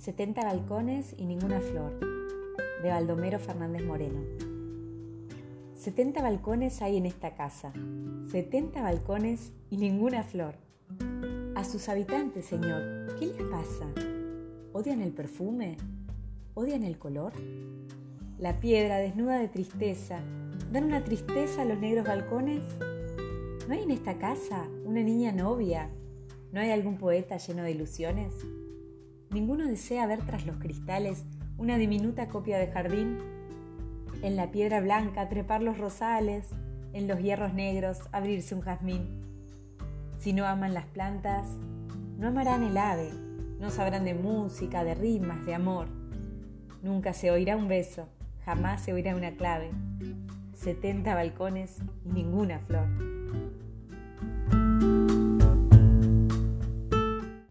70 balcones y ninguna flor, de Baldomero Fernández Moreno. 70 balcones hay en esta casa, 70 balcones y ninguna flor. A sus habitantes, Señor, ¿qué les pasa? ¿Odian el perfume? ¿Odian el color? La piedra desnuda de tristeza, ¿dan una tristeza a los negros balcones? ¿No hay en esta casa una niña novia? ¿No hay algún poeta lleno de ilusiones? ¿Ninguno desea ver tras los cristales una diminuta copia de jardín? En la piedra blanca trepar los rosales, en los hierros negros abrirse un jazmín. Si no aman las plantas, no amarán el ave, no sabrán de música, de rimas, de amor. Nunca se oirá un beso, jamás se oirá una clave. Setenta balcones y ninguna flor.